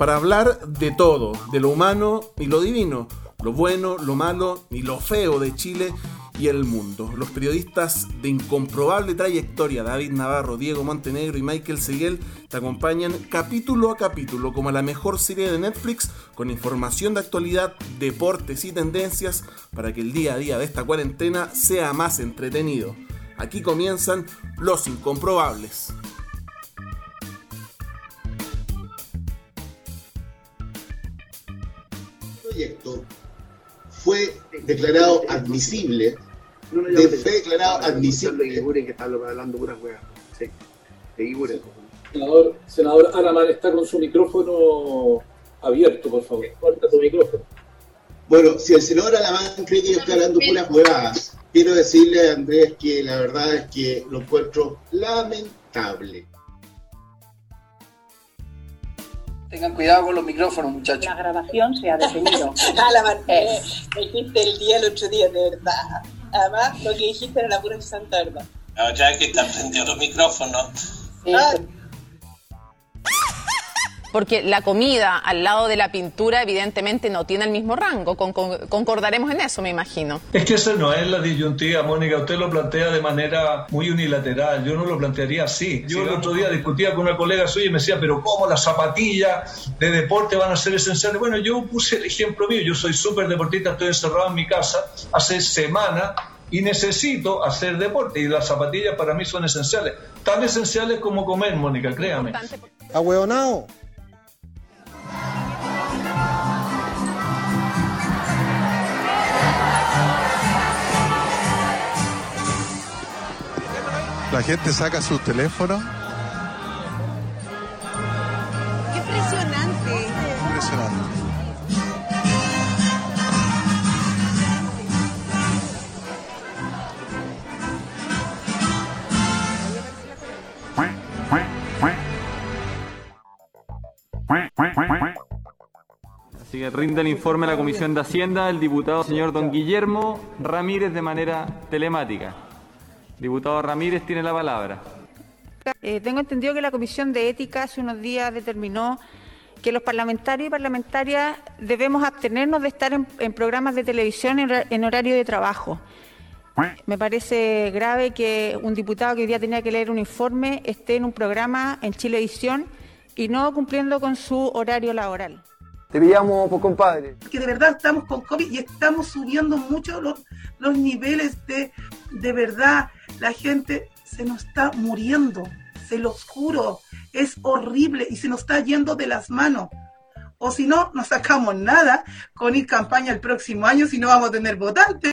para hablar de todo, de lo humano y lo divino, lo bueno, lo malo y lo feo de Chile y el mundo. Los periodistas de incomprobable trayectoria, David Navarro, Diego Montenegro y Michael Seguel, te acompañan capítulo a capítulo como la mejor serie de Netflix con información de actualidad, deportes y tendencias para que el día a día de esta cuarentena sea más entretenido. Aquí comienzan Los Incomprobables. Proyecto fue declarado admisible, de, fue declarado admisible. que está hablando puras weas. Sí, de Senador, senador Araman está con su micrófono abierto, por favor. Corta su micrófono. Bueno, si el senador Alamán cree que yo estoy hablando puras huevadas, quiero decirle a Andrés que la verdad es que lo encuentro lamentable. Tengan cuidado con los micrófonos, muchachos. La grabación se ha detenido. Alaman, eh, dijiste el día el otro día, de verdad. Además, lo que dijiste era la pura santa verdad. No, ya que están prendidos los micrófonos. Sí. Ah, Porque la comida al lado de la pintura evidentemente no tiene el mismo rango. Con- con- concordaremos en eso, me imagino. Es que esa no es la disyuntiva, Mónica. Usted lo plantea de manera muy unilateral. Yo no lo plantearía así. Yo el otro día discutía con una colega suya y me decía, pero ¿cómo las zapatillas de deporte van a ser esenciales? Bueno, yo puse el ejemplo mío. Yo soy súper deportista, estoy encerrado en mi casa hace semanas y necesito hacer deporte. Y las zapatillas para mí son esenciales. Tan esenciales como comer, Mónica, créame. ¡Ahueonao! La gente saca su teléfono. qué impresionante. Impresionante. Así que rinde el informe a la Comisión de Hacienda el diputado señor don Guillermo Ramírez de manera telemática. Diputado Ramírez tiene la palabra. Eh, tengo entendido que la Comisión de Ética hace unos días determinó que los parlamentarios y parlamentarias debemos abstenernos de estar en, en programas de televisión en horario de trabajo. Me parece grave que un diputado que hoy día tenía que leer un informe esté en un programa en Chilevisión y no cumpliendo con su horario laboral. Te pillamos, pues, compadre. Que de verdad estamos con COVID y estamos subiendo mucho los, los niveles de, de verdad. La gente se nos está muriendo, se los juro. Es horrible y se nos está yendo de las manos. O si no, no sacamos nada con ir campaña el próximo año si no vamos a tener votantes.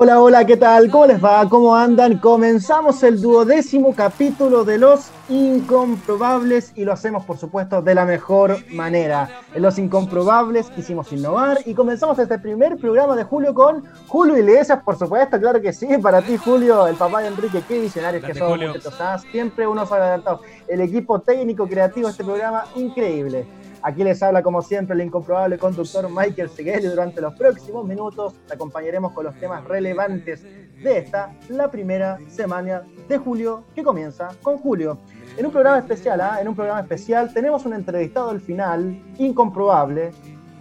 Hola, hola, ¿qué tal? ¿Cómo les va? ¿Cómo andan? Comenzamos el duodécimo capítulo de Los Incomprobables y lo hacemos, por supuesto, de la mejor manera. En Los Incomprobables quisimos innovar y comenzamos este primer programa de Julio con Julio Iglesias, por supuesto, claro que sí. Para ti, Julio, el papá de Enrique, qué visionarios que ¿ah? Siempre unos adelantados. El equipo técnico creativo de este programa, increíble. Aquí les habla, como siempre, el incomprobable conductor Michael Seguel y durante los próximos minutos te acompañaremos con los temas relevantes de esta, la primera semana de julio, que comienza con Julio. En un programa especial, ¿ah? en un programa especial, tenemos un entrevistado al final, incomprobable,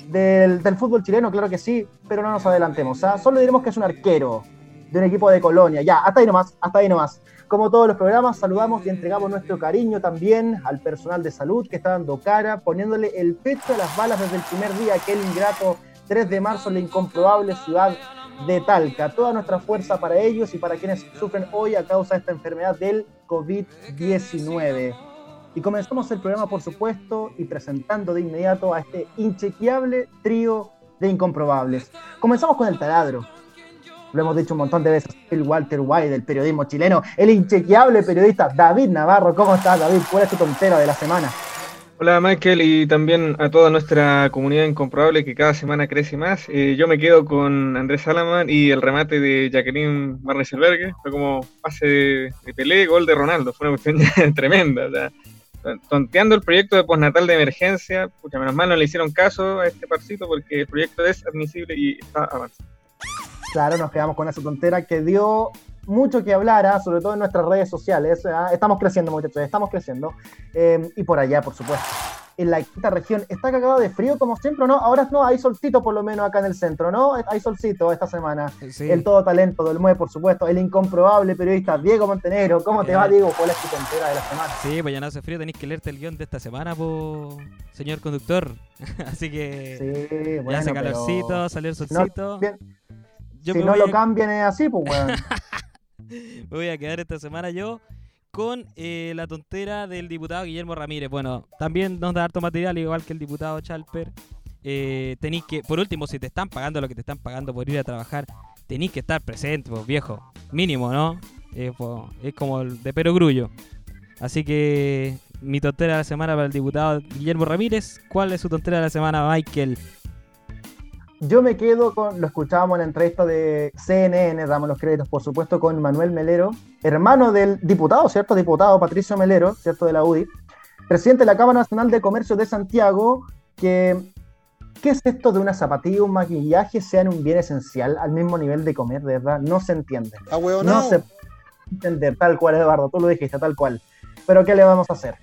del, del fútbol chileno, claro que sí, pero no nos adelantemos. ¿ah? Solo diremos que es un arquero de un equipo de Colonia. Ya, hasta ahí nomás, hasta ahí nomás. Como todos los programas, saludamos y entregamos nuestro cariño también al personal de salud que está dando cara, poniéndole el pecho a las balas desde el primer día, aquel ingrato 3 de marzo en la incomprobable ciudad de Talca. Toda nuestra fuerza para ellos y para quienes sufren hoy a causa de esta enfermedad del COVID-19. Y comenzamos el programa, por supuesto, y presentando de inmediato a este inchequeable trío de incomprobables. Comenzamos con el taladro. Lo hemos dicho un montón de veces, el Walter White del periodismo chileno, el inchequeable periodista David Navarro. ¿Cómo estás, David? ¿Cuál es tu tontera de la semana? Hola Michael y también a toda nuestra comunidad incomprobable que cada semana crece más. Eh, yo me quedo con Andrés Salaman y el remate de Jacqueline Barneselbergue. Fue como pase de, de Pelé, gol de Ronaldo. Fue una cuestión tremenda. O sea, tonteando el proyecto de postnatal de emergencia, pucha, menos mal no le hicieron caso a este parcito porque el proyecto es admisible y está avanzando. Claro, nos quedamos con esa tontera que dio mucho que hablar, ¿ah? sobre todo en nuestras redes sociales. ¿ah? Estamos creciendo, muchachos, estamos creciendo. Eh, y por allá, por supuesto. En la quinta región, ¿está cagado de frío como siempre no? Ahora no, hay solcito por lo menos acá en el centro, ¿no? Hay solcito esta semana. El todo talento del MUE, por supuesto. El incomprobable periodista Diego Montenegro. ¿Cómo te va, Diego? ¿Cuál es tu tontera de la semana? Sí, pues ya no hace frío, tenéis que leerte el guion de esta semana, po, señor conductor. Así que sí, bueno, ya hace calorcito, salió el solcito. No, Yo si no lo cambian es así, pues, weón. Me voy a quedar esta semana yo con eh, la tontera del diputado Guillermo Ramírez. Bueno, también nos da harto material, igual que el diputado Chalper. Eh, tenéis que, por último, si te están pagando lo que te están pagando por ir a trabajar, tenéis que estar presente, pues viejo. Mínimo, ¿no? Eh, pues, es como el de perogrullo. Así que mi tontera de la semana para el diputado Guillermo Ramírez. ¿Cuál es su tontera de la semana, Michael? Yo me quedo con, lo escuchábamos en la entrevista de CNN, damos los créditos, por supuesto, con Manuel Melero, hermano del diputado, ¿cierto? Diputado Patricio Melero, ¿cierto? De la UDI, presidente de la Cámara Nacional de Comercio de Santiago, que, ¿qué es esto de una zapatilla y un maquillaje sean un bien esencial al mismo nivel de comer, de verdad? No se entiende. Ah, no se puede entender, tal cual, Eduardo, tú lo dijiste, tal cual. Pero ¿qué le vamos a hacer?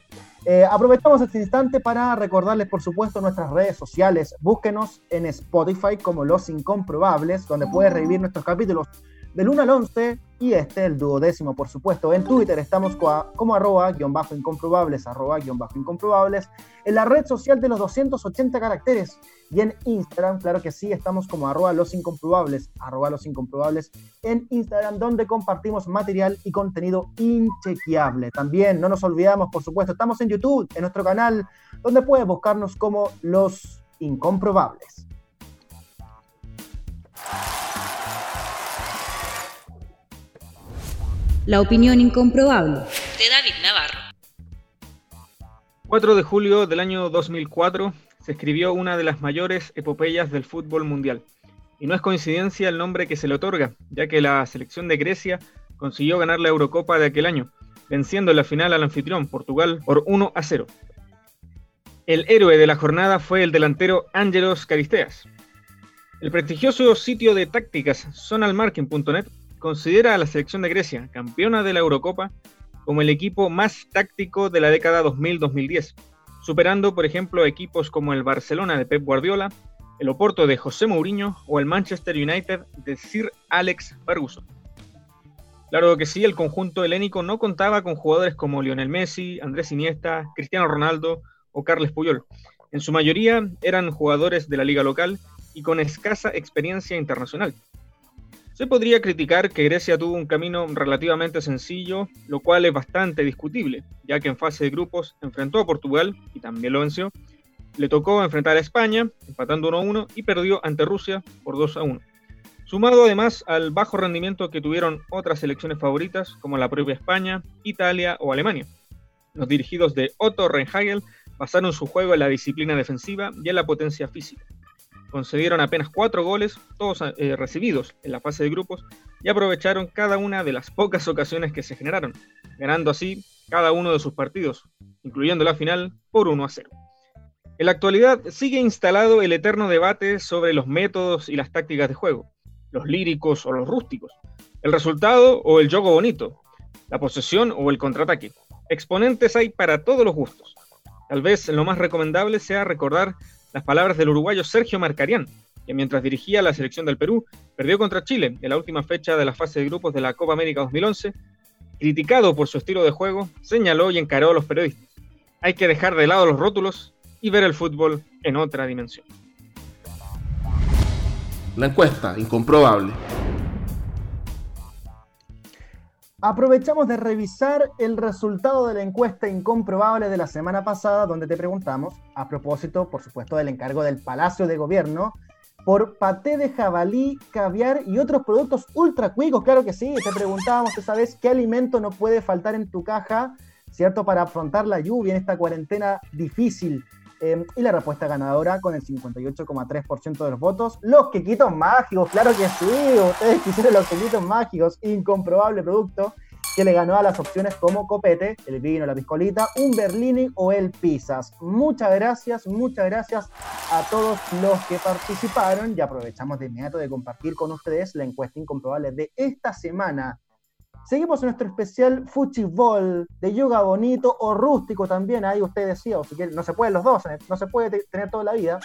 Eh, aprovechamos este instante para recordarles, por supuesto, nuestras redes sociales. Búsquenos en Spotify como Los Incomprobables, donde puedes revivir nuestros capítulos del 1 al 11 y este, el duodécimo, por supuesto. En Twitter estamos como arroba guion bajo incomprobables, arroba guion bajo incomprobables. En la red social de los 280 caracteres y en Instagram, claro que sí, estamos como arroba los incomprobables, arroba los incomprobables en Instagram, donde compartimos material y contenido inchequeable. También no nos olvidamos, por supuesto, estamos en YouTube, en nuestro canal, donde puedes buscarnos como los incomprobables. La opinión incomprobable. De David Navarro. 4 de julio del año 2004 se escribió una de las mayores epopeyas del fútbol mundial. Y no es coincidencia el nombre que se le otorga, ya que la selección de Grecia consiguió ganar la Eurocopa de aquel año, venciendo en la final al anfitrión Portugal por 1 a 0. El héroe de la jornada fue el delantero Ángelos Caristeas. El prestigioso sitio de tácticas sonalmarking.net considera a la selección de Grecia, campeona de la Eurocopa, como el equipo más táctico de la década 2000-2010, superando, por ejemplo, equipos como el Barcelona de Pep Guardiola, el Oporto de José Mourinho o el Manchester United de Sir Alex Ferguson. Claro que sí, el conjunto helénico no contaba con jugadores como Lionel Messi, Andrés Iniesta, Cristiano Ronaldo o Carles Puyol. En su mayoría eran jugadores de la liga local y con escasa experiencia internacional. Se podría criticar que Grecia tuvo un camino relativamente sencillo, lo cual es bastante discutible, ya que en fase de grupos enfrentó a Portugal y también lo venció. Le tocó enfrentar a España, empatando 1-1, y perdió ante Rusia por 2-1. Sumado además al bajo rendimiento que tuvieron otras selecciones favoritas, como la propia España, Italia o Alemania. Los dirigidos de Otto Rehagel basaron su juego en la disciplina defensiva y en la potencia física concedieron apenas cuatro goles, todos eh, recibidos en la fase de grupos, y aprovecharon cada una de las pocas ocasiones que se generaron, ganando así cada uno de sus partidos, incluyendo la final, por 1 a 0. En la actualidad sigue instalado el eterno debate sobre los métodos y las tácticas de juego, los líricos o los rústicos, el resultado o el juego bonito, la posesión o el contraataque. Exponentes hay para todos los gustos. Tal vez lo más recomendable sea recordar las palabras del uruguayo Sergio Marcarián, que mientras dirigía la selección del Perú, perdió contra Chile en la última fecha de la fase de grupos de la Copa América 2011. Criticado por su estilo de juego, señaló y encaró a los periodistas. Hay que dejar de lado los rótulos y ver el fútbol en otra dimensión. La encuesta, incomprobable. Aprovechamos de revisar el resultado de la encuesta incomprobable de la semana pasada, donde te preguntamos, a propósito, por supuesto, del encargo del Palacio de Gobierno, por paté de jabalí, caviar y otros productos ultra cuicos. Claro que sí, te preguntábamos esa vez qué alimento no puede faltar en tu caja, ¿cierto? Para afrontar la lluvia en esta cuarentena difícil. Eh, y la respuesta ganadora con el 58,3% de los votos. Los quequitos mágicos, claro que sí, ustedes quisieron los quequitos mágicos, incomprobable producto que le ganó a las opciones como copete, el vino, la piscolita, un berlini o el pizzas. Muchas gracias, muchas gracias a todos los que participaron y aprovechamos de inmediato de compartir con ustedes la encuesta incomprobable de esta semana. Seguimos en nuestro especial Fuchibol de yoga bonito o rústico también, ahí usted decía, o si quiere, no se pueden los dos, eh, no se puede tener toda la vida.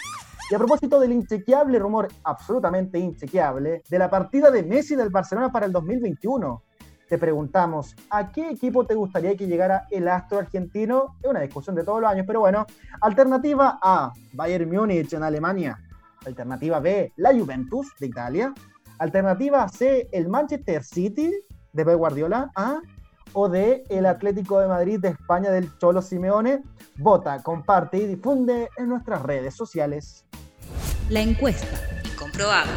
Y a propósito del inchequeable rumor, absolutamente inchequeable, de la partida de Messi del Barcelona para el 2021 te preguntamos, ¿a qué equipo te gustaría que llegara el astro argentino? Es una discusión de todos los años, pero bueno. Alternativa A, Bayern Múnich en Alemania. Alternativa B, la Juventus de Italia. Alternativa C, el Manchester City de Pep Guardiola. A o D, el Atlético de Madrid de España del Cholo Simeone. Vota, comparte y difunde en nuestras redes sociales. La encuesta. Incomprobable.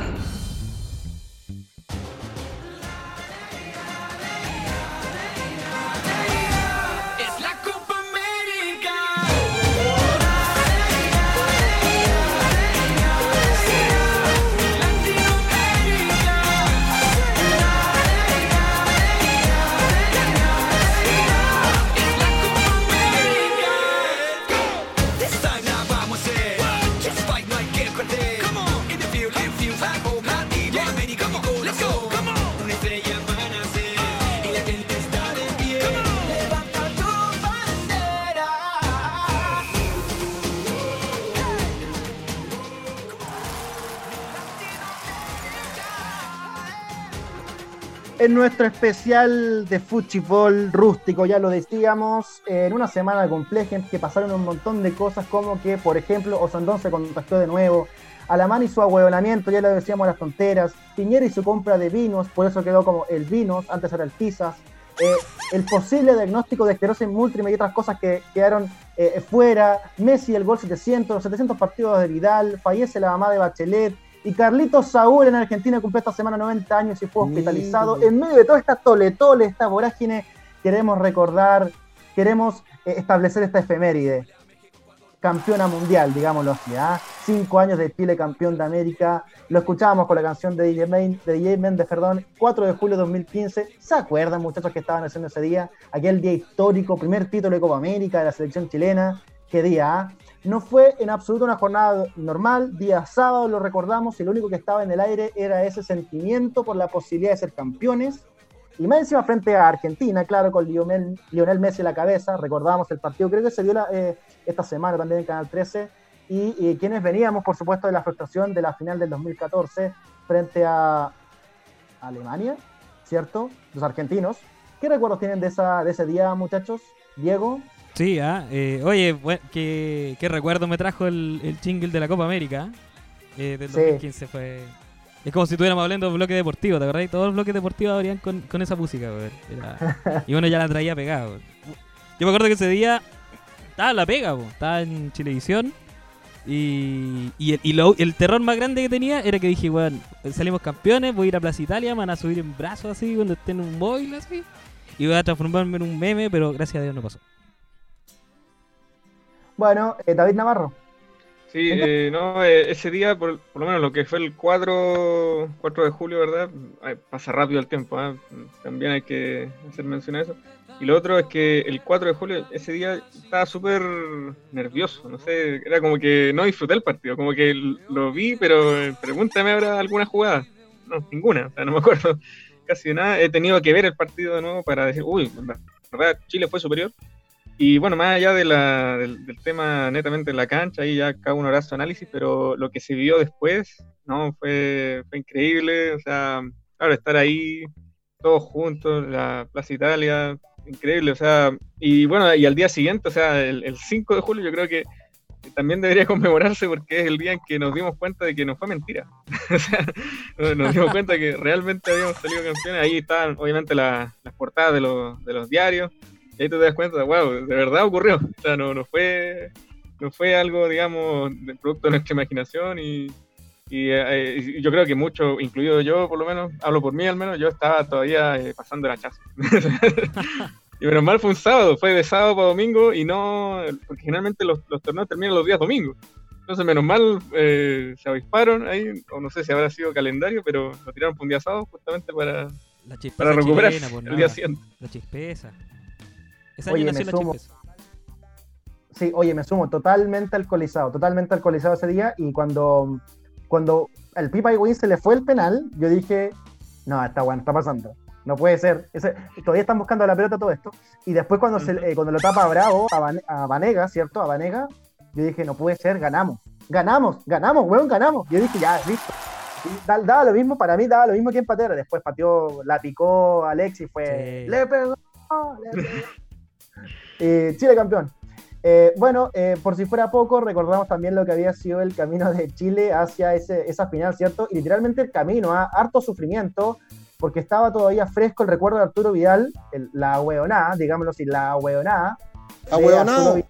En nuestro especial de fútbol rústico, ya lo decíamos, en una semana compleja en que pasaron un montón de cosas como que, por ejemplo, Osandón se contactó de nuevo, Alamán y su ahueonamiento, ya lo decíamos las tonteras, Piñera y su compra de vinos, por eso quedó como el vinos, antes era el pizzas, eh, el posible diagnóstico de esclerosis múltiple y otras cosas que quedaron eh, fuera, Messi el gol 700, los 700 partidos de Vidal, fallece la mamá de Bachelet, y Carlitos Saúl en Argentina cumple esta semana 90 años y fue hospitalizado. En medio de toda esta toletole, esta vorágine, queremos recordar, queremos eh, establecer esta efeméride. Campeona mundial, digámoslo así. ¿ah? Cinco años de Chile campeón de América. Lo escuchábamos con la canción de DJ, Main- de DJ Méndez, perdón, 4 de julio de 2015. ¿Se acuerdan, muchachos, que estaban haciendo ese día? Aquel día histórico, primer título de Copa América de la selección chilena. ¿Qué día? ah? No fue en absoluto una jornada normal, día sábado lo recordamos y lo único que estaba en el aire era ese sentimiento por la posibilidad de ser campeones. Y más encima frente a Argentina, claro, con Lionel, Messi en la cabeza, recordamos el partido, creo que se dio eh, esta semana también en Canal 13, y, y quienes veníamos, por supuesto, de la frustración de la final del 2014 frente a Alemania, ¿cierto? Los argentinos. ¿Qué recuerdos tienen de, esa, de ese día, muchachos? Diego, Sí, ah, eh, oye, qué, qué recuerdo me trajo el, el jingle de la Copa América eh, del Sí. 2015. Fue, es como si estuviéramos hablando de bloque deportivo, ¿te acordás? Todos los bloques deportivos habrían con, con esa música. Era- y bueno, ya la traía pegada. Yo me acuerdo que ese día estaba en la pega, estaba en Chilevisión. Y, y, el, y lo- el terror más grande que tenía era que dije, weón, salimos campeones, voy a ir a Plaza Italia, me van a subir en brazos así, cuando esté en un móvil así. Y voy a transformarme en un meme, pero gracias a Dios no pasó. Bueno, eh, David Navarro. Sí, eh, no, eh, ese día, por, por lo menos lo que fue el 4, 4 de julio, ¿verdad? Ay, pasa rápido el tiempo, ¿ah? también hay que hacer mención a eso. Y lo otro es que el 4 de julio, ese día estaba súper nervioso, no sé, era como que no disfruté el partido, como que lo vi, pero eh, pregúntame ahora alguna jugada. No, ninguna, o sea, no me acuerdo casi de nada. He tenido que ver el partido de nuevo para decir, uy, verdad, Chile fue superior. Y bueno, más allá de la, del, del tema netamente en la cancha, ahí ya cada uno hará su análisis, pero lo que se vio después, no, fue, fue increíble, o sea, claro, estar ahí todos juntos, la Plaza Italia, increíble, o sea, y bueno, y al día siguiente, o sea, el, el 5 de julio yo creo que también debería conmemorarse porque es el día en que nos dimos cuenta de que no fue mentira. o sea, nos- nos dimos cuenta de que realmente habíamos salido campeones. Ahí estaban, obviamente, la- las portadas de los, de los diarios. Y ahí tú te das cuenta, wow, de verdad ocurrió. O sea, no, no fue no fue algo, digamos, de producto de nuestra imaginación y, y, eh, y yo creo que mucho, incluido yo por lo menos, hablo por mí al menos, yo estaba todavía eh, pasando el hachazo. y menos mal fue un sábado, fue de sábado para domingo y no, porque generalmente los, los torneos terminan los días domingos. Entonces, menos mal eh, se avisparon ahí, o no sé si habrá sido calendario, pero lo tiraron por un día sábado justamente para, La para recuperar chilena, pues, el día siguiente. La chispeza. Oye, me la sumo. Sí, oye, me sumo, totalmente alcoholizado, totalmente alcoholizado ese día. Y cuando, cuando al Pipa Higuaín se le fue el penal, yo dije, no, está bueno, está pasando. No puede ser. Ese- todavía están buscando la pelota todo esto. Y después cuando, se, eh, cuando lo tapa Bravo, a, Van- a Vanega, ¿cierto? A Vanega, yo dije, no puede ser, ganamos. Ganamos, ganamos, weón, ganamos. Yo dije, ya, listo. Daba lo mismo, para mí daba lo mismo que empatera. Después pateó, la picó Alexis, fue, Sí. le pegó, le pegó. Eh, Chile campeón. Eh, bueno, eh, por si fuera poco, recordamos también lo que había sido el camino de Chile hacia ese, esa final, ¿cierto? Y literalmente el camino, a harto sufrimiento, porque estaba todavía fresco el recuerdo de Arturo Vidal, el- la hueonada, digámoslo así, la hueonada. Vidal,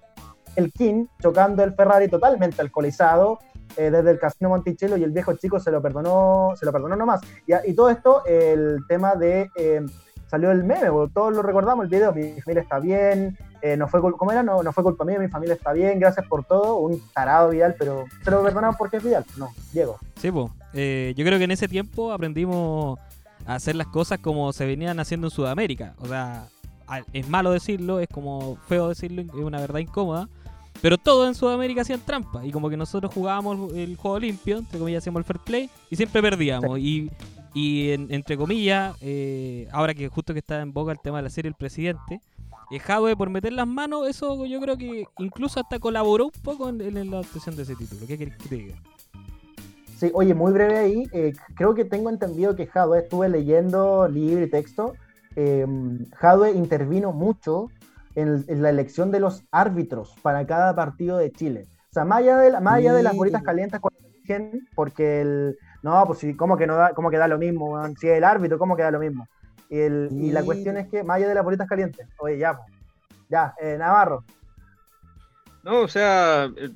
El King chocando el Ferrari totalmente alcoholizado eh, desde el Casino Monticello y el viejo chico se lo perdonó, se lo perdonó nomás. Y, y todo esto, el tema de eh, salió el meme, todos lo recordamos el video, mi familia está bien, eh, no fue ¿cómo era? No, no fue culpa mía, mi familia está bien, gracias por todo, un tarado Vidal, pero se lo perdonaron porque es Vidal, no, Diego. Sí, pues. yo creo que en ese tiempo aprendimos a hacer las cosas como se venían haciendo en Sudamérica. O sea, es malo decirlo, es como feo decirlo, es una verdad incómoda. Pero todos en Sudamérica hacían trampa. Y como que nosotros jugábamos el juego limpio, entre comillas, hacíamos el fair play, y siempre perdíamos. Y, y en- entre comillas, eh, ahora que justo que está en boca el tema de la serie El Presidente, eh, Jadwe por meter las manos, eso yo creo que incluso hasta colaboró un poco en, en la obtención de ese título. ¿Qué querés que te diga? Sí, oye, muy breve ahí. eh, creo que tengo entendido que Jadwe, estuve leyendo libro y texto. eh, Jadwe intervino mucho en, en la elección de los árbitros para cada partido de Chile. O sea, más allá de, la- más allá de las bolitas calientes cuando eligen, porque el. No, pues sí, ¿cómo que, no da, cómo que da lo mismo? Si es el árbitro, ¿cómo que da lo mismo? Y, el- y la cuestión es que, más allá de las bolitas calientes, oye, ya, pues, ya, eh, Navarro. No, o sea, eh,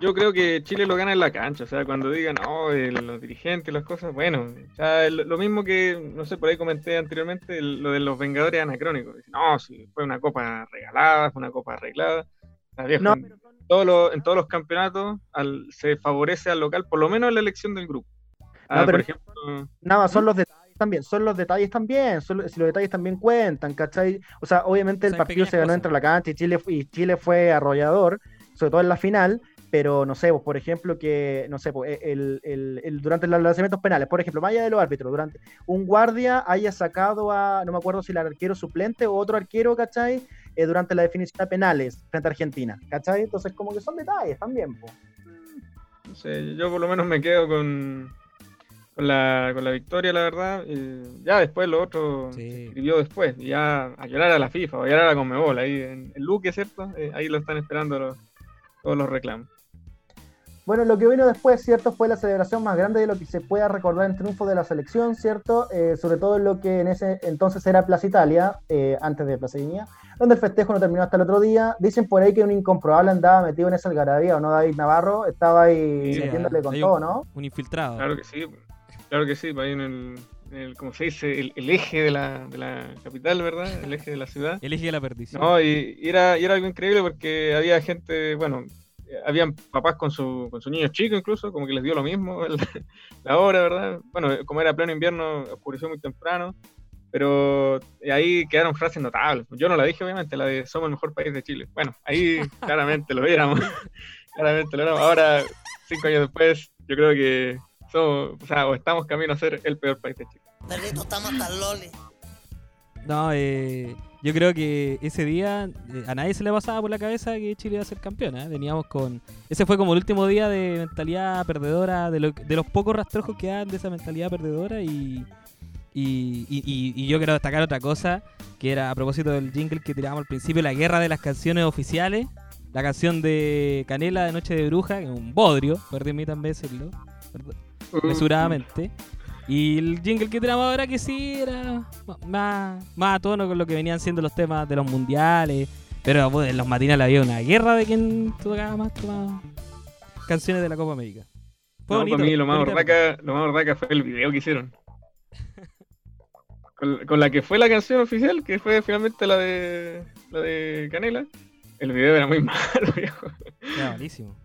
yo creo que Chile lo gana en la cancha, o sea, cuando digan, no, eh, los dirigentes, las cosas, bueno, o sea, el- lo mismo que, no sé, por ahí comenté anteriormente, el- lo de los Vengadores anacrónicos. No, sí, fue una copa regalada, fue una copa arreglada. Viejo, No, en, todos los, en todos los campeonatos al- se favorece al local, por lo menos en la elección del grupo. Ah, No, pero- por ejemplo, Nada, son los detalles también, son los detalles también, son los- si los detalles también cuentan, ¿cachai? O sea, obviamente el partido se ganó entre la cancha y Chile, y Chile fue arrollador, sobre todo en la final, pero no sé, pues, por ejemplo, que, no sé, pues, el, el- el- durante los lanzamientos penales, por ejemplo, más allá de los árbitros, durante un guardia haya sacado a, no me acuerdo si el arquero suplente o otro arquero, ¿cachai? Eh, durante la definición de penales frente a Argentina, ¿cachai? Entonces, como que son detalles también, pues. no sé, yo por lo menos me quedo con, con, la, con la victoria, la verdad. eh, ya después lo otro se escribió después. y Ya a llorar a la FIFA, o a llorar a la Conmebol, ahí en el Luque, ¿cierto? Eh, ahí lo están esperando los- todos los reclamos. Bueno, lo que vino después, ¿cierto? Fue la celebración más grande de lo que se pueda recordar en triunfo de la selección, ¿cierto? Eh, sobre todo en lo que en ese entonces era Plaza Italia, eh, antes de Plaza Dignidad, donde el festejo no terminó hasta el otro día. Dicen por ahí que un incomprobable andaba metido en esa algarabía, ¿o no, David Navarro? Estaba ahí Sí, metiéndole con todo, un- ¿no? Un infiltrado. Claro que sí, claro que sí, ahí en el, en el ¿cómo se dice? El, el eje de la, de la capital, ¿verdad? El eje de la ciudad. El eje de la perdición. No, y, y era, y era algo increíble porque había gente, bueno, habían papás con su, con su niño chico incluso, como que les dio lo mismo el- la hora, ¿verdad? Bueno, como era pleno invierno, oscureció muy temprano, pero ahí quedaron frases notables. Yo no la dije, obviamente, la de somos el mejor país de Chile. Bueno, ahí claramente lo éramos, claramente lo éramos. Ahora, cinco años después, yo creo que somos, o sea, o estamos camino a ser el peor país de Chile. Perrito, estamos hasta el loli. No, eh, yo creo que ese día eh, a nadie se le pasaba por la cabeza que Chile iba a ser campeón. ¿eh? Veníamos con. Ese fue como el último día de mentalidad perdedora, de, lo- de los pocos rastrojos que dan de esa mentalidad perdedora. Y, y, y- y- y yo quiero destacar otra cosa, que era a propósito del jingle que tirábamos al principio, la guerra de las canciones oficiales. la canción de Canela de Noche de Bruja, que es un bodrio, permítanme decirlo, mesuradamente. Y el jingle que tenemos ahora que sí era más, más a tono con lo que venían siendo los temas de los mundiales. Pero pues, en los matinales había una guerra de quién tocaba más, tomaba canciones de la Copa América. Fue No, bonito, para mí lo más, bonita horraca, lo más fue el video que hicieron. Con, con la que fue la canción oficial, que fue finalmente la de la de Canela. El video era muy malo, viejo. Era malísimo.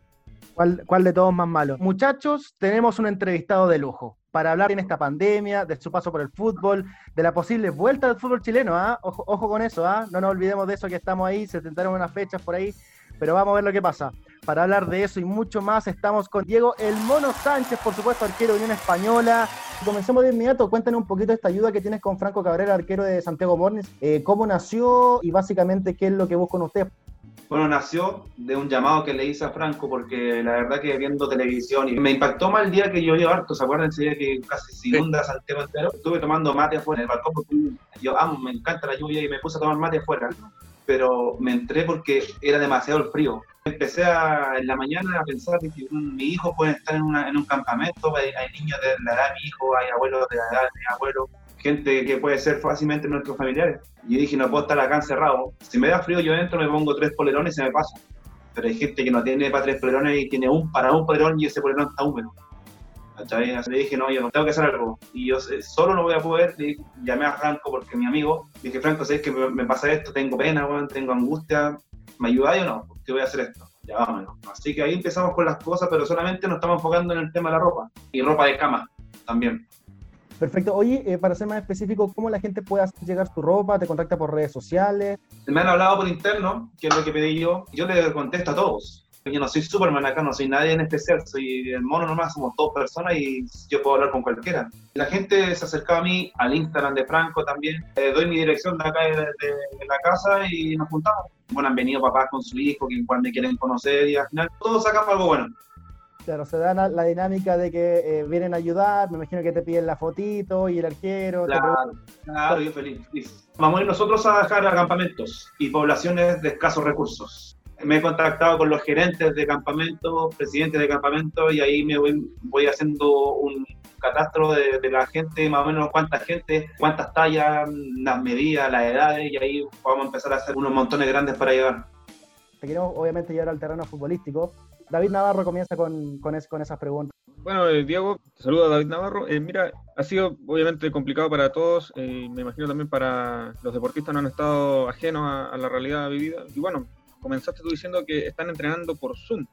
¿Cuál, de todos más malo? Muchachos, tenemos un entrevistado de lujo para hablar en esta pandemia, de su paso por el fútbol, de la posible vuelta del fútbol chileno, ¿ah? Ojo, ojo con eso, ¿ah? No nos olvidemos de eso que estamos ahí, se tentaron unas fechas por ahí, pero vamos a ver lo que pasa. Para hablar de eso y mucho más, estamos con Diego El Mono Sánchez, por supuesto, arquero Unión Española. Comencemos de inmediato, cuéntanos un poquito esta ayuda que tienes con Franco Cabrera, arquero de Santiago Mornis. Eh, ¿Cómo nació y básicamente qué es lo que buscan ustedes? Bueno, nació de un llamado que le hice a Franco porque la verdad que viendo televisión y me impactó más el día que llovió harto, ¿se acuerdan ese día que casi se inunda Santiago entero? Estuve tomando mate afuera en el balcón porque yo amo, me encanta la lluvia y me puse a tomar mate afuera, pero me entré porque era demasiado el frío. Empecé a, en la mañana a pensar que mm, mi hijo puede estar en, una- en un campamento, hay, hay niños de la edad de mi hijo, hay abuelos de la edad de mi abuelo, gente que puede ser fácilmente nuestros familiares. Y dije, no puedo estar acá encerrado. Si me da frío, yo entro, me pongo tres polerones y se me pasa. Pero hay gente que no tiene para tres polerones y tiene un para un polerón y ese polerón está húmedo. Así Le dije, no, yo tengo que hacer algo. Y yo sé- solo no voy a poder. Le llamé a Franco porque mi amigo, dije, Franco, ¿sabes que me, pasa esto? Tengo pena, tengo angustia. ¿Me ayudáis o no? ¿Qué voy a hacer esto? Ya vámonos. Así que ahí empezamos con las cosas, pero solamente nos estamos enfocando en el tema de la ropa. Y ropa de cama también. Perfecto. Oye, eh, para ser más específico, ¿cómo la gente puede hacer llegar su ropa? ¿Te contacta por redes sociales? Me han hablado por interno, que es lo que pedí yo. Yo le contesto a todos. Yo no soy Superman acá, no soy nadie en especial, soy el mono nomás, somos dos personas y yo puedo hablar con cualquiera. La gente se acercaba a mí, al Instagram de Franco también. Eh, doy mi dirección de acá de, de- de la casa y nos juntamos. Bueno, han venido papás con su hijo, que igual me quieren conocer y al final todos sacamos algo bueno. Claro, se da la, la dinámica de que eh, vienen a ayudar, me imagino que te piden la fotito y el arquero. Claro, claro, yo feliz, feliz. Vamos a ir nosotros a dejar a campamentos y poblaciones de escasos recursos. Me he contactado con los gerentes de campamentos, presidentes de campamentos, y ahí me voy, voy haciendo un catastro de, de la gente, más o menos cuánta gente, cuántas tallas, las medidas, las edades, y ahí vamos a empezar a hacer unos montones grandes para llevar. Te queremos obviamente llevar al terreno futbolístico. David Navarro comienza con, con, es- con esas preguntas. Bueno, eh, Diego, saludo a David Navarro. Eh, mira, ha sido obviamente complicado para todos, eh, me imagino también para los deportistas no han estado ajenos a, a la realidad vivida. Y bueno, comenzaste tú diciendo que están entrenando por Zoom.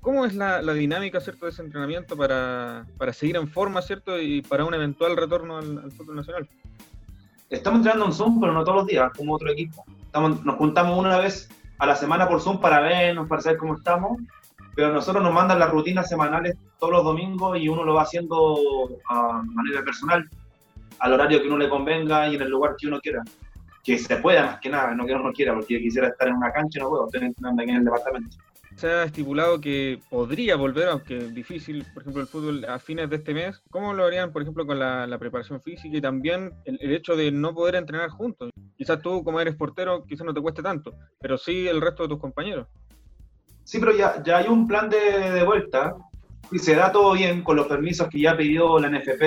¿Cómo es la, la dinámica, cierto, de ese entrenamiento para, para seguir en forma, cierto, y para un eventual retorno al, al fútbol nacional? Estamos entrenando en Zoom, pero no todos los días, como otro equipo. Estamos, nos juntamos una vez a la semana por Zoom para vernos, para saber cómo estamos, pero nosotros nos mandan las rutinas semanales todos los domingos y uno lo va haciendo a manera personal, al horario que uno le convenga y en el lugar que uno quiera. Que se pueda más que nada, no que uno no quiera, porque quisiera estar en una cancha y no puedo, estoy entrenando aquí en el departamento. Se ha estipulado que podría volver, aunque difícil, por ejemplo, el fútbol a fines de este mes. ¿Cómo lo harían, por ejemplo, con la, la preparación física y también el, el hecho de no poder entrenar juntos? Quizás tú, como eres portero, quizás no te cueste tanto, pero sí el resto de tus compañeros. Sí, pero ya, ya hay un plan de, de vuelta. Si se da todo bien con los permisos que ya pidió la NFP,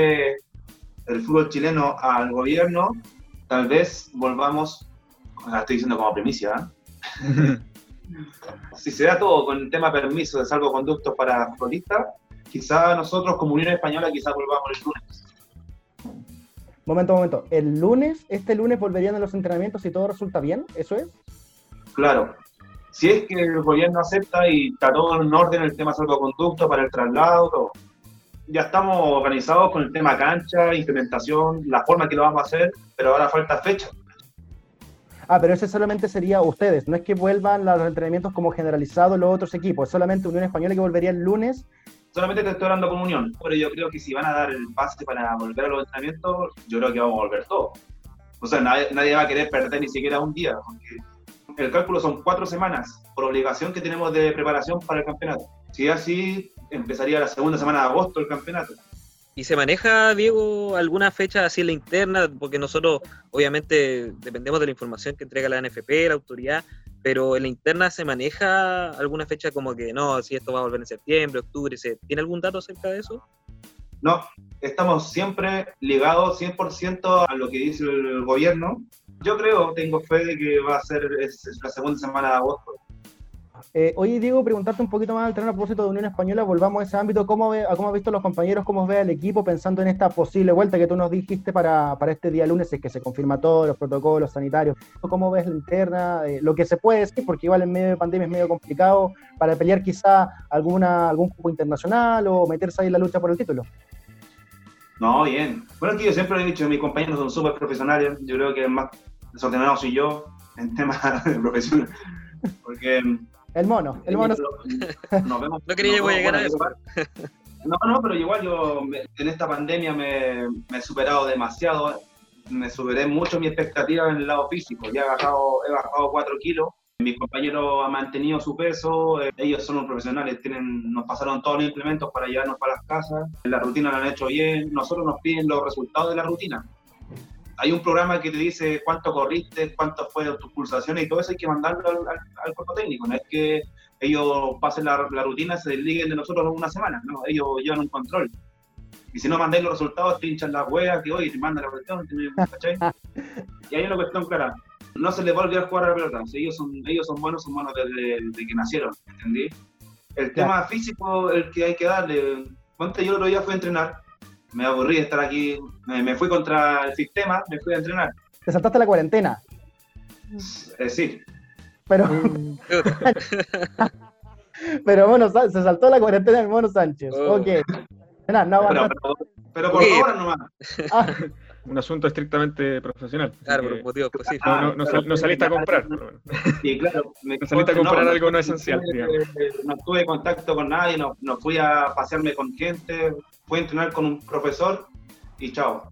el fútbol chileno al gobierno, tal vez volvamos, la estoy diciendo como primicia, ¿eh? si se da todo con el tema permiso de salvoconductos para futbolistas, quizá nosotros como Unión Española quizá volvamos el lunes. Momento, momento. El lunes, este lunes volverían a los entrenamientos si todo resulta bien, ¿eso es? Claro. Si es que el gobierno acepta y está todo en orden el tema salvoconducto para el traslado, todo. Ya estamos organizados con el tema cancha, implementación, la forma que lo vamos a hacer, pero ahora falta fecha. Ah, pero ese solamente sería ustedes, no es que vuelvan los entrenamientos como generalizados los otros equipos, es solamente Unión Española que volvería el lunes. Solamente te estoy hablando con Unión, pero yo creo que si van a dar el pase para volver a los entrenamientos, yo creo que vamos a volver todos. O sea, nadie, nadie va a querer perder ni siquiera un día, porque el cálculo son cuatro semanas por obligación que tenemos de preparación para el campeonato. Si así, empezaría la segunda semana de agosto el campeonato. ¿Y se maneja, Diego, alguna fecha así en la interna? Porque nosotros, obviamente, dependemos de la información que entrega la NFP, la autoridad, pero en la interna se maneja alguna fecha como que no, si esto va a volver en septiembre, octubre, ¿se ¿tiene algún dato acerca de eso? No, estamos siempre ligados 100% a lo que dice el gobierno. Yo creo, tengo fe de que va a ser la segunda semana de agosto. Eh, oye, Diego, preguntarte un poquito más al terreno a propósito de Unión Española, volvamos a ese ámbito, ¿cómo, ve, a cómo han visto los compañeros, cómo ve al equipo pensando en esta posible vuelta que tú nos dijiste para, este día lunes, es que se confirma todo, los protocolos sanitarios? ¿Cómo ves la interna? Eh, lo que se puede decir, porque igual en medio de pandemia es medio complicado para pelear quizá alguna, algún cupo internacional o meterse ahí en la lucha por el título. No, bien. Bueno, es que yo siempre he dicho, mis compañeros son súper profesionales. Yo creo que el más desordenado soy yo en temas de profesión. Porque El mono, el mono. nos vemos. No quería nos llegar a eso. No, no, pero igual yo me- en esta pandemia me, me he superado demasiado. Me superé mucho mi expectativa en el lado físico. Ya he bajado, he bajado 4 kilos. Mis compañeros han mantenido su peso. eh, ellos son los profesionales. Tienen, nos pasaron todos los implementos para llevarnos para las casas. La rutina la han hecho bien. Nosotros nos piden los resultados de la rutina. Hay un programa que te dice cuánto corriste, cuánto fue tus pulsaciones y todo eso hay que mandarlo al, al- al cuerpo técnico. No es que ellos pasen la, la rutina, se desliguen de nosotros una semana. No, ellos llevan un control. Y si no mandáis los resultados, te hinchan las huevas, que hoy te mandan la cuestión, ¿cachai? Y hay una cuestión clara. No se les va a olvidar jugar a la pelota. Si ellos son, ellos son buenos, son buenos desde, desde que nacieron, ¿entendí? El tema físico, el que hay que darle. Ponte, yo el otro día fui a entrenar, me aburrí de estar aquí, me, me fui contra el sistema, me fui a entrenar. Te saltaste la cuarentena, Eh, sí, pero, pero bueno, se saltó la cuarentena del mono Sánchez. Oh. Ok. Nada, no pero, pero, pero por ahora nomás. Ah, Un asunto estrictamente profesional. Claro, por motivos específicos. no, no, no sal- no saliste a comprar. Sí, claro. Me, No saliste a comprar algo no esencial, No, digamos. no tuve contacto con nadie, no, no fui a pasearme con gente, fui a entrenar con un profesor y chao.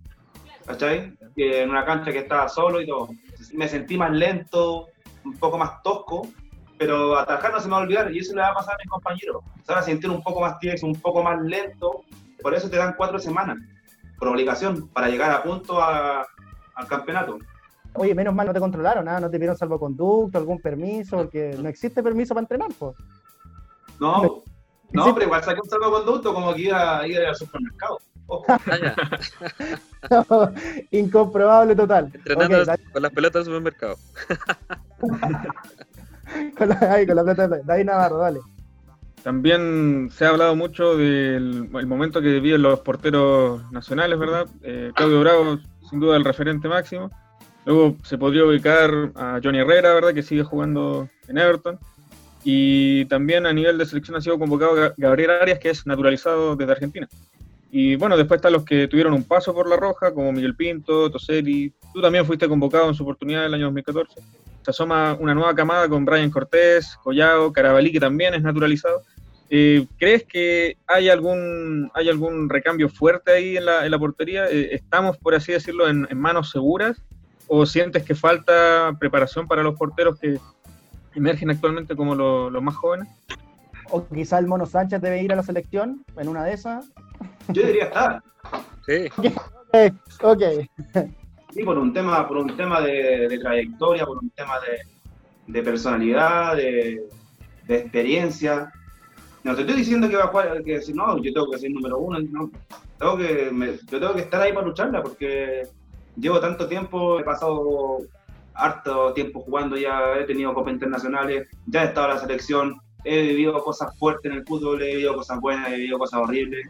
¿Cachai? En una cancha que estaba solo y todo. Me sentí más lento, un poco más tosco, pero atajar no se me va a olvidar y eso le va a pasar a mis compañeros. Se van a sentir un poco más tieso, un poco más lento, por eso te dan cuatro semanas, por obligación, para llegar a punto a- al campeonato. Oye, menos mal no te controlaron, ¿ah? no te pidieron salvoconducto, algún permiso, porque no existe permiso para entrenar, pues. No, no, pero igual saqué un salvoconducto como que iba a ir al supermercado. Ojo. Incomprobable total. Entrenando con las pelotas del supermercado. con la, ay, con la plata de David Navarro, dale. También se ha hablado mucho del el momento que viven los porteros nacionales, ¿verdad? Eh, Claudio Bravo, sin duda, el referente máximo. Luego se podría ubicar a Johnny Herrera, ¿verdad? Que sigue jugando en Everton. Y también a nivel de selección ha sido convocado Ga- Gabriel Arias, que es naturalizado desde Argentina. Y bueno, después están los que tuvieron un paso por la roja, como Miguel Pinto, Toseri. Tú también fuiste convocado en su oportunidad en el año 2014. Se asoma una nueva camada con Brian Cortés, Collado, Carabalí, que también es naturalizado. Eh, ¿Crees que hay algún, hay algún recambio fuerte ahí en la, en la portería? Eh, ¿Estamos, por así decirlo, en, en manos seguras? ¿O sientes que falta preparación para los porteros que emergen actualmente como lo- los más jóvenes? O quizá el Mono Sánchez debe ir a la selección en una de esas. Yo debería estar. Sí. Ok, ok. Sí, por un tema, por un tema de, de trayectoria, por un tema de, de personalidad, de, de experiencia. No te estoy diciendo que va a jugar, que si no, yo tengo que ser número uno, no. Tengo que, yo tengo que estar ahí para lucharla porque llevo tanto tiempo, he pasado harto tiempo jugando ya, he tenido copas internacionales, ya he estado en la selección, he vivido cosas fuertes en el fútbol, he vivido cosas buenas, he vivido cosas horribles.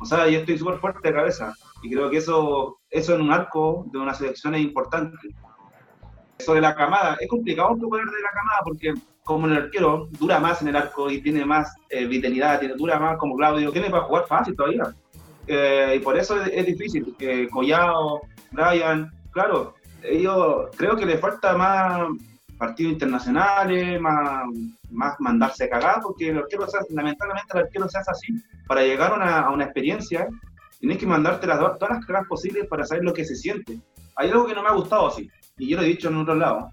O sea, yo estoy súper fuerte de cabeza y creo que eso, eso en un arco de una selección es importante. Eso de la camada, es complicado un poco de la camada porque como el arquero dura más en el arco y tiene más eh, vitalidad, tiene, dura más como Claudio, tiene para jugar fácil todavía. Eh, y por eso es, es difícil. Eh, Collado, Brian, claro, ellos creo que le falta más partidos internacionales, más, más mandarse cagar, porque el arquero se hace- lamentablemente el arquero se hace así. Para llegar a una, a una experiencia, tienes que mandarte las, todas las cagadas posibles para saber lo que se siente. Hay algo que no me ha gustado así, y yo lo he dicho en otro lado,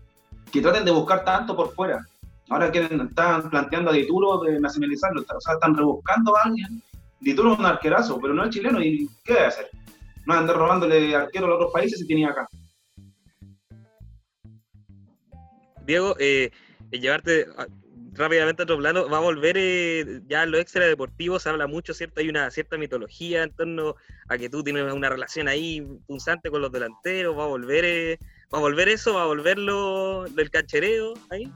que traten de buscar tanto por fuera. Ahora quieren, están planteando a Dituro de nacionalizarlo, o sea, están rebuscando a alguien Dituro es un arquerazo, pero no es chileno. ¿Y qué debe hacer? No va a andar robándole arquero a los otros países si tenía acá. Diego, eh, eh, llevarte a- rápidamente a otro plano, va a volver eh, ya en lo extra deportivo, se habla mucho, ¿cierto? Hay una cierta mitología en torno a que tú tienes una relación ahí punzante con los delanteros, va a volver, eh, va a volver eso, va a volver lo, el canchereo ahí.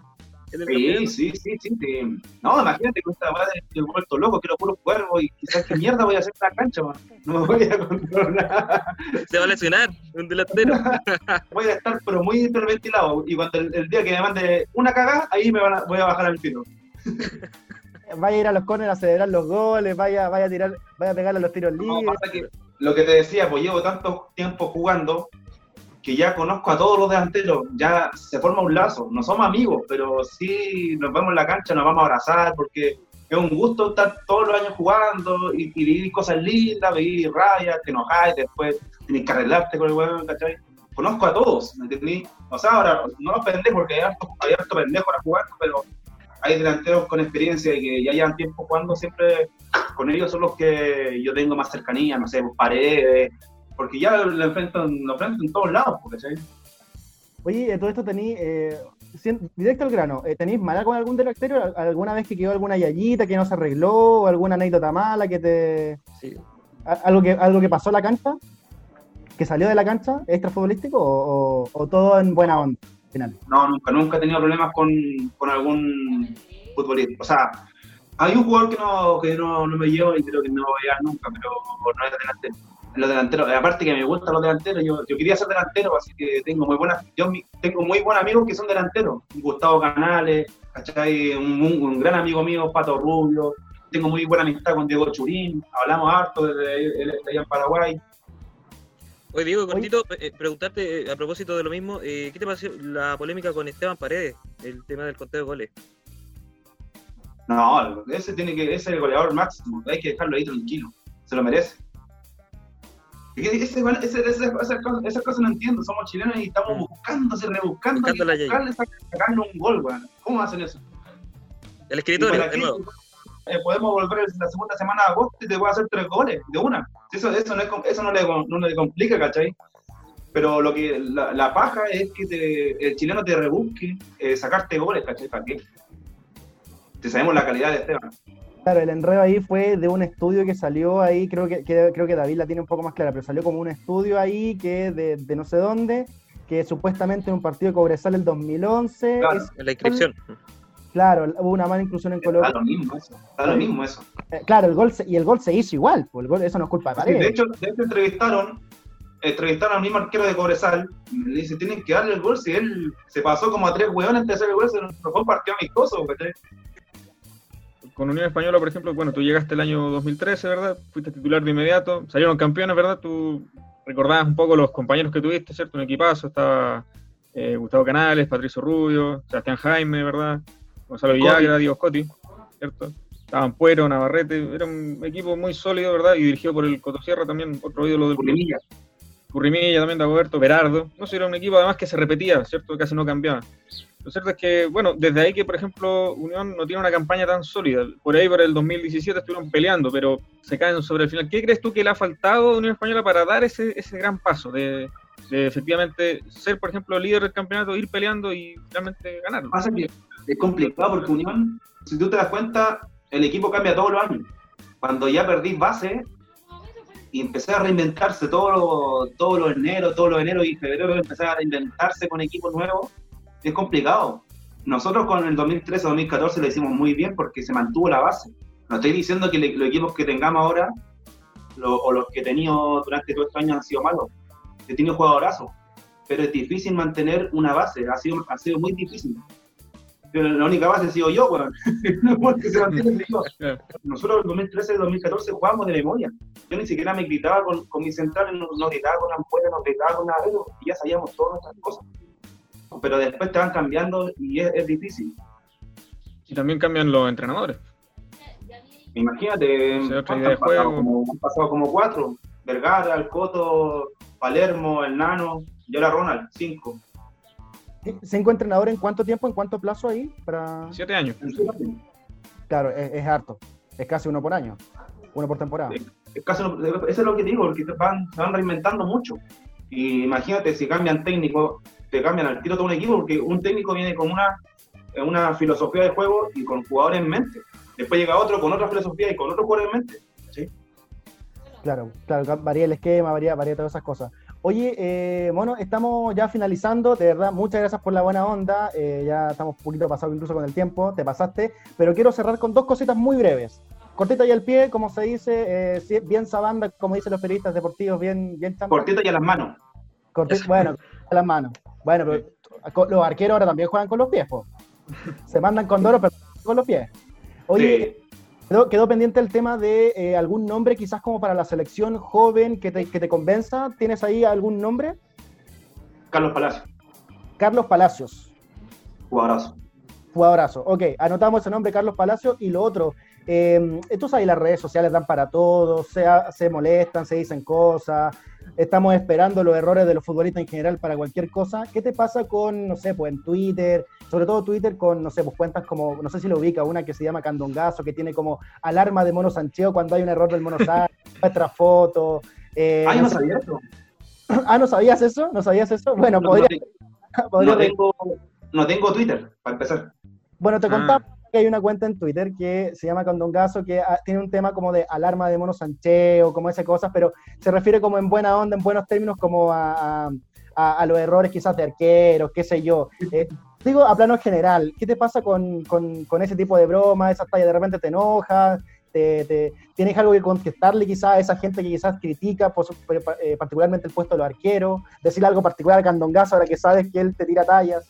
Sí, sí, sí, sí, sí. No, imagínate con esta madre he vuelto loco, quiero puros cuervos y quizás qué mierda voy a hacer en la cancha, man. No me voy a controlar. Se va a lesionar un delantero. Voy a estar pero muy hiperventilado y cuando el, el día que me mande una cagada, ahí me van a- voy a bajar al tiro. Vaya a ir a los corners a celebrar los goles, vaya, vaya a tirar, vaya a pegarle a los tiros No, libres. pasa que lo que te decía, pues llevo tanto tiempo jugando que ya conozco a todos los delanteros, ya se forma un lazo. No somos amigos, pero sí nos vemos en la cancha, nos vamos a abrazar, porque es un gusto estar todos los años jugando y, y vivir cosas lindas, vivir rayas, te enojáis, después tienes que arreglarte con el huevo, ¿cachai? Conozco a todos, ¿me entendí? O sea, ahora, no los pendejos, porque hay harto, hay harto pendejo ahora jugando, pero hay delanteros con experiencia y que ya llevan tiempo jugando, siempre con ellos son los que yo tengo más cercanía, no sé, pues, paredes, porque ya lo enfrento, lo enfrento en todos lados, porque ¿sí? Oye, eh, todo esto tení, eh, directo al grano, eh, ¿tenéis mala con algún delantero? ¿Al- ¿Alguna vez que quedó alguna yayita que no se arregló? ¿O alguna anécdota mala que te... a- algo, que, algo que pasó en la cancha? ¿Que salió de la cancha extrafutbolístico? ¿O, o, o todo en buena onda? al Final. No, nunca, nunca he tenido problemas con, con algún futbolista. O sea, hay un jugador que no, que no, no me llevo y creo que no voy a llegar nunca, pero no es delantero. Los delanteros, aparte que me gustan los delanteros, yo, yo quería ser delantero, así que tengo muy buenas, yo tengo muy buenos amigos que son delanteros. Gustavo Canales, ¿cachai? Un, un- un gran amigo mío, Pato Rubio. Tengo muy buena amistad con Diego Churín, hablamos harto desde allá en Paraguay. Oye, Diego, cortito, eh, preguntarte eh, a propósito de lo mismo, eh, ¿qué te pareció la polémica con Esteban Paredes, el tema del conteo de goles? No, ese tiene que, ese es el goleador máximo, hay que dejarlo ahí tranquilo, se lo merece. Ese, ese, ese- esas cosas no entiendo, somos chilenos y estamos buscándose, rebuscando Buscando y buscarle, sac- sacarle un gol, weón. ¿Cómo hacen eso? El ¿Y escritorio, de nuevo. Eh, podemos volver la segunda semana de agosto y te voy a hacer tres goles de una. Eso, eso, no, es eso no, le, no le complica, ¿cachai? Pero lo que la, la paja es que te- el chileno te rebusque eh, sacarte goles, ¿cachai? ¿Para qué? Te sabemos la calidad de Esteban. Claro, el enredo ahí fue de un estudio que salió ahí, creo que, que- creo que David la tiene un poco más clara, pero salió como un estudio ahí que de, de no sé dónde, que supuestamente en un partido de Cobresal el 2011, Claro, es- En la inscripción. claro, hubo una mala inclusión en Colo Da lo mismo eso. Da lo mismo eso. Eh, Claro, el gol se- y el gol se hizo igual, pues el gol, eso no es culpa de Sí, Paredes. de, hecho, de hecho, entrevistaron, entrevistaron al mismo arquero de Cobresal. y Le dice, tienen que darle el gol. Si él se pasó como a tres hueones antes de hacer el gol, se nos fue un partido amistoso. ¿cachai? Con Unión Española, por ejemplo, bueno, tú llegaste el año 2013, ¿verdad? Fuiste titular de inmediato, salieron campeones, ¿verdad? Tú recordabas un poco los compañeros que tuviste, ¿cierto? Un equipazo, estaba eh, Gustavo Canales, Patricio Rubio, Sebastián Jaime, ¿verdad? Gonzalo Villagra, Diego Scotti, ¿cierto? Estaban Puero, Navarrete, era un equipo muy sólido, ¿verdad? Y dirigido por el Cotosierra también, otro ídolo del. Currimilla. Currimilla también, Dagoberto, Berardo. No sé, era un equipo además que se repetía, ¿cierto? Casi no cambiaba. Lo cierto es que, bueno, desde ahí que, por ejemplo, Unión no tiene una campaña tan sólida. Por ahí, por el 2017 estuvieron peleando, pero se caen sobre el final. ¿Qué crees tú que le ha faltado a Unión Española para dar ese, ese gran paso de, efectivamente ser, por ejemplo, líder del campeonato, ir peleando y finalmente ganarlo? Es complicado porque Unión, si tú te das cuenta, el equipo cambia todos los años. Cuando ya perdís base y empecé a reinventarse todos los todos los enero, todos los enero y febrero, empezar a reinventarse con equipos nuevos, es complicado. Nosotros con el 2013-2014 lo hicimos muy bien porque se mantuvo la base. No estoy diciendo que le- los equipos que tengamos ahora lo- o los que he tenido durante todos estos años han sido malos. He tenido jugadorazos, pero es difícil mantener una base, ha sido, ha sido muy difícil. Pero la única base he sido yo, weón. Porque se mantiene yo. Nosotros en 2013-2014 jugábamos de memoria. Yo ni siquiera me gritaba con, con mis centrales, no, no gritaba con Ampuera, no gritaba con Navero, y ya sabíamos todas nuestras cosas. Pero después te van cambiando y es, es difícil. Y también cambian los entrenadores. Imagínate, Sí, otra ¿cuántos idea de han pasado? juego. Como, han pasado como cuatro. Vergara, el Coto, Palermo, el Nano, y ahora Ronald, cinco. ¿Se encuentran ahora en cuánto tiempo, en cuánto plazo ahí? Para... Siete años. Claro, es, es harto. Es casi uno por año. Uno por temporada. Eso es lo que digo, porque te van, se van reinventando mucho. Y imagínate, si cambian técnico, te cambian al tiro todo un equipo, porque un técnico viene con una, una filosofía de juego y con jugadores en mente. Después llega otro con otra filosofía y con otro jugador en mente. ¿sí? Claro, claro, varía el esquema, varía, varía todas esas cosas. Oye, eh, bueno, estamos ya finalizando, de verdad, muchas gracias por la buena onda, eh, ya estamos un poquito pasados incluso con el tiempo, te pasaste, pero quiero cerrar con dos cositas muy breves. Cortita y al pie, como se dice, eh, bien sabanda, como dicen los periodistas deportivos, bien, bien. Cortita y a las manos. Corti- bueno, a las manos. Bueno, pero los arqueros ahora también juegan con los pies, po. Se mandan con doro, pero con los pies. Oye, quedó, quedó pendiente el tema de eh, algún nombre, quizás como para la selección joven que te, que te convenza. ¿Tienes ahí algún nombre? Carlos Palacio, Carlos Palacios, jugadorazo. jugadorazo. Ok, anotamos ese nombre, Carlos Palacios. Y lo otro, eh, tú sabes, las redes sociales dan para todo, se, molestan, se dicen cosas. Estamos esperando los errores de los futbolistas en general para cualquier cosa. ¿Qué te pasa con, no sé, pues en Twitter, sobre todo Twitter con, no sé, pues cuentas como, no sé si lo ubica, una que se llama Candongazo, que tiene como alarma de mono sancheo cuando hay un error del mono sancheo, muestra fotos. eh, Ah, no sabía eso. ah, ¿no sabías eso? ¿No sabías eso? Bueno, No, podría... no, podría- no tengo, no tengo Twitter, para empezar. Bueno, te Ah. contaba que hay una cuenta en Twitter que se llama Condongazo, que ah, tiene un tema como de alarma de mono sancheo, como esas cosas, pero se refiere como en buena onda, en buenos términos, como a, a- a- los errores quizás de arqueros, qué sé yo. Eh, digo, a plano general, ¿qué te pasa con, con- con ese tipo de bromas, esas tallas? ¿De repente te enojas? Te, te- ¿Tienes algo que contestarle quizás a esa gente que quizás critica por eh, particularmente el puesto de los arqueros? Decirle algo particular a Candongazo ahora que sabes que él te tira tallas.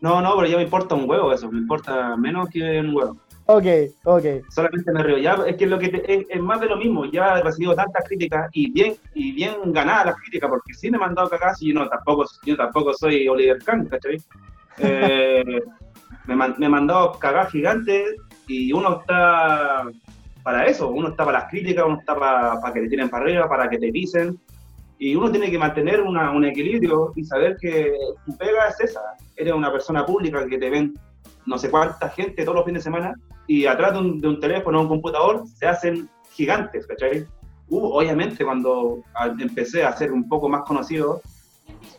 No, no, pero ya me importa un huevo eso, me importa menos que un huevo. Ok, ok. Solamente me río. Ya, es que lo que te- es, es más de lo mismo. Ya he recibido tantas críticas y bien y bien ganadas las críticas, porque sí me he mandado cagadas y yo no, tampoco, yo tampoco soy Oliver Kahn, ¿cachai? Eh, me, man- me he mandado cagadas gigantes y uno está para eso, uno está para las críticas, uno está para, para que te tiren para arriba, para que te pisen. Y uno tiene que mantener una- un equilibrio y saber que tu pega es esa. Eres una persona pública que te ven no sé cuánta gente todos los fines de semana y atrás de un, de un teléfono o un computador se hacen gigantes, ¿cachai? Uh, obviamente cuando empecé a ser un poco más conocido,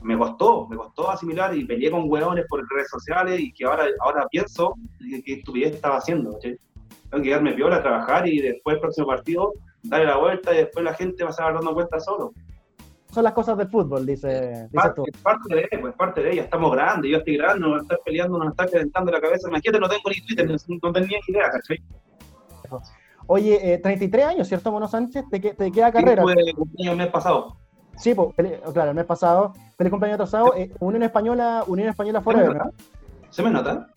me costó, me costó asimilar y peleé con hueones por redes sociales y que ahora, ahora pienso que, estupidez estaba haciendo, ¿cachai? Tengo que quedarme piola a trabajar y después el próximo partido darle la vuelta y después la gente va a estar dando cuenta solo. Son las cosas del fútbol, dice, dices Parte, tú. parte de pues, parte de ella, estamos grandes, yo estoy grande, nos estar peleando, nos está calentando la cabeza, imagínate, no tengo ni Twitter, no, no tenía ni idea, ¿cachai? Oye, eh, 33 años, ¿cierto, Mono Sánchez? ¿Te, te queda carrera? Sí, fue cumpleaños el mes pasado. Sí, pues, pele- claro, el mes pasado. Feliz cumpleaños atrasado. Eh, Unión Española, Unión Española Forever, ¿no? ¿Se me nota?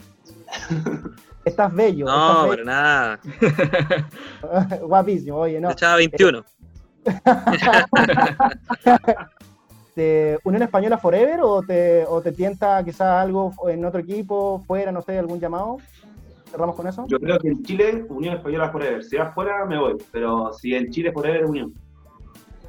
Estás bello. No, estás para nada. Guapísimo, oye, no. Echaba 21. ¿Te- ¿Unión Española Forever o te, o te tienta quizás algo en otro equipo, fuera, no sé, algún llamado? ¿Cerramos con eso? Yo creo que en Chile, Unión Española Forever. Si afuera, me voy. Pero si en Chile Forever, Unión.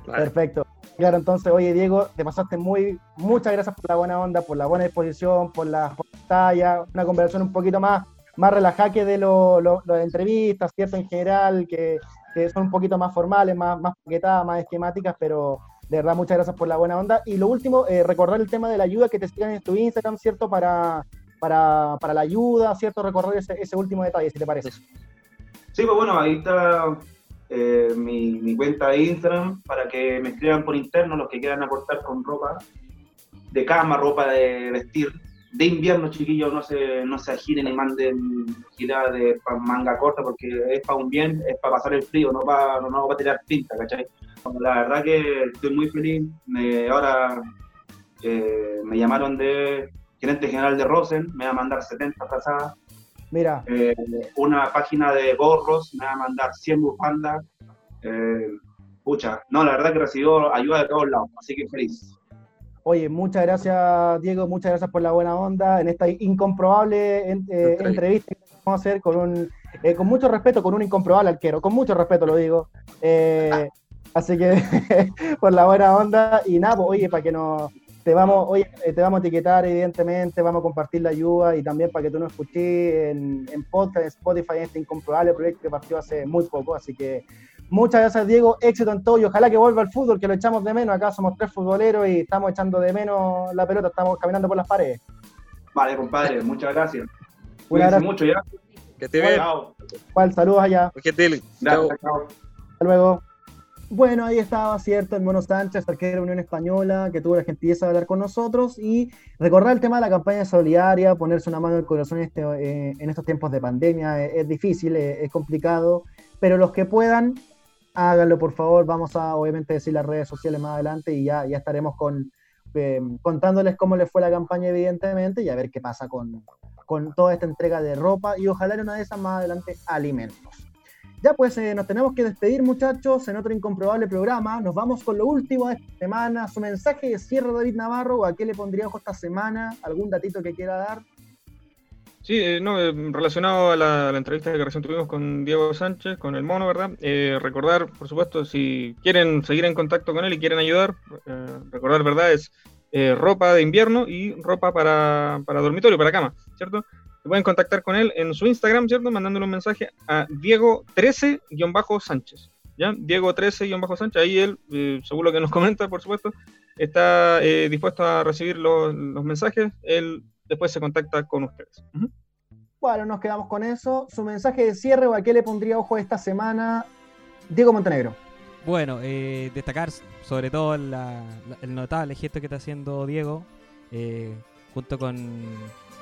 Perfecto. Claro, entonces, oye, Diego, te pasaste muy, muchas gracias por la buena onda, por la buena disposición, por la talla, una conversación un poquito más, más relajada que de lo- lo- las entrevistas, ¿cierto? En general, que, que son un poquito más formales, más, más paquetadas, más esquemáticas, pero de verdad, muchas gracias por la buena onda. Y lo último, eh, recordar el tema de la ayuda, que te sigan en tu Instagram, ¿cierto? Para, para, para la ayuda, ¿cierto? Recordar ese, ese último detalle, si te parece. Sí, pues bueno, ahí está eh, mi, mi cuenta de Instagram para que me escriban por interno los que quieran aportar con ropa de cama, ropa de vestir. De invierno, chiquillos, no se, no se agiren y manden girar de manga corta porque es para un bien, es para pasar el frío, no para no, no para tirar pinta, ¿cachai? La verdad que estoy muy feliz. Me- ahora eh, me llamaron de gerente general de Rosen, me va a mandar 70 frazadas. Mira, Eh, una página de gorros, me va a mandar 100 bufandas. Eh, pucha, no, la verdad que recibió ayuda de todos lados, así que feliz. Oye, muchas gracias, Diego, muchas gracias por la buena onda en esta incomprobable en- eh, entrevista que vamos a hacer con un, eh, con mucho respeto, con un incomprobable arquero, con mucho respeto lo digo. Eh, así que por la buena onda y nada, pues, oye, para que nos, Te vamos, oye, eh, te vamos a etiquetar, evidentemente, vamos a compartir la ayuda y también para que tú nos escuches en, en podcast, en Spotify, en este incomprobable proyecto que partió hace muy poco. Así que muchas gracias, Diego. Éxito en todo y ojalá que vuelva al fútbol, que lo echamos de menos. Acá somos tres futboleros y estamos echando de menos la pelota, estamos caminando por las paredes. Vale, compadre, muchas gracias. Cuídense mucho ya. Que te vean. Juan, saludos allá. Gracias, chao. Hasta luego. Bueno, ahí estaba, cierto, el Mono Sánchez, arquero de la Unión Española, que tuvo la gentileza de hablar con nosotros y recordar el tema de la campaña solidaria, ponerse una mano en el corazón en, este, eh, en estos tiempos de pandemia. Es, es difícil, es, es complicado, pero los que puedan, háganlo por favor. Vamos a, obviamente, decir las redes sociales más adelante y ya, ya estaremos con, eh, contándoles cómo les fue la campaña, evidentemente, y a ver qué pasa con, con toda esta entrega de ropa y ojalá en una de esas más adelante alimentos. Ya pues eh, nos tenemos que despedir muchachos en otro incomprobable programa. Nos vamos con lo último de esta semana. Su mensaje de cierre David Navarro a qué le pondría ojo esta semana. ¿Algún datito que quiera dar? Sí, eh, no, eh, relacionado a la, entrevista que recién tuvimos con Diego Sánchez, con el mono, ¿verdad? Eh, recordar, por supuesto, si quieren seguir en contacto con él y quieren ayudar, eh, recordar, ¿verdad? Es eh, ropa de invierno y ropa para, para dormitorio, para cama, ¿cierto? Se pueden contactar con él en su Instagram, ¿cierto? Mandándole un mensaje a Diego13-Sánchez, ¿ya? Diego13-Sánchez, ahí él, eh, según lo que nos comenta, por supuesto, está eh, dispuesto a recibir los, los mensajes, él después se contacta con ustedes. Bueno, nos quedamos con eso. Su mensaje de cierre o a qué le pondría ojo esta semana. Diego Montenegro. Bueno, eh, destacar sobre todo la- la- el notable gesto que está haciendo Diego eh, junto con,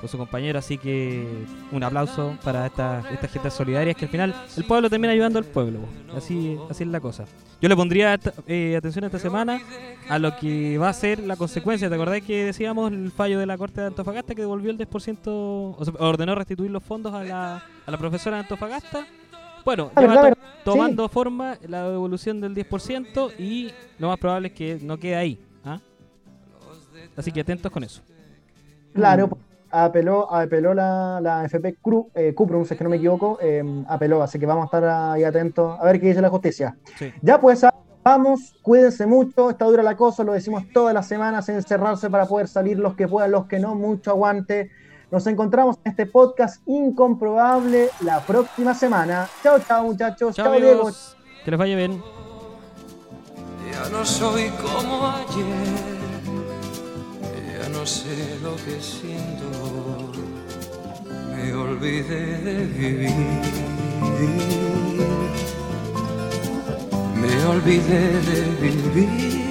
con su compañero, así que un aplauso para estas estas gentes solidarias que al final el pueblo termina ayudando al pueblo, así, así es la cosa. Yo le pondría esta- eh, atención esta semana a lo que va a ser la consecuencia. ¿Te acordás que decíamos el fallo de la Corte de Antofagasta que devolvió el 10%, o sea, ordenó restituir los fondos a la, a la profesora de Antofagasta? Bueno, Ah, ya verdad, va to- verdad. tomando forma la devolución del 10% y lo más probable es que no quede ahí. ¿ah? Así que atentos con eso. Claro, apeló, apeló la, la FP Cru, eh, Cuprum, si es que no me equivoco, eh, apeló, así que vamos a estar ahí atentos a ver qué dice la justicia. Sí. Ya pues, vamos, cuídense mucho, está dura la cosa, lo decimos todas las semanas, encerrarse para poder salir los que puedan, los que no, mucho aguante. Nos encontramos en este podcast incomprobable la próxima semana. Chao, chao muchachos, Chao, chao, Diego. Que les vaya bien. Ya no soy como ayer, ya no sé lo que siento, me olvidé de vivir. Me olvidé de vivir.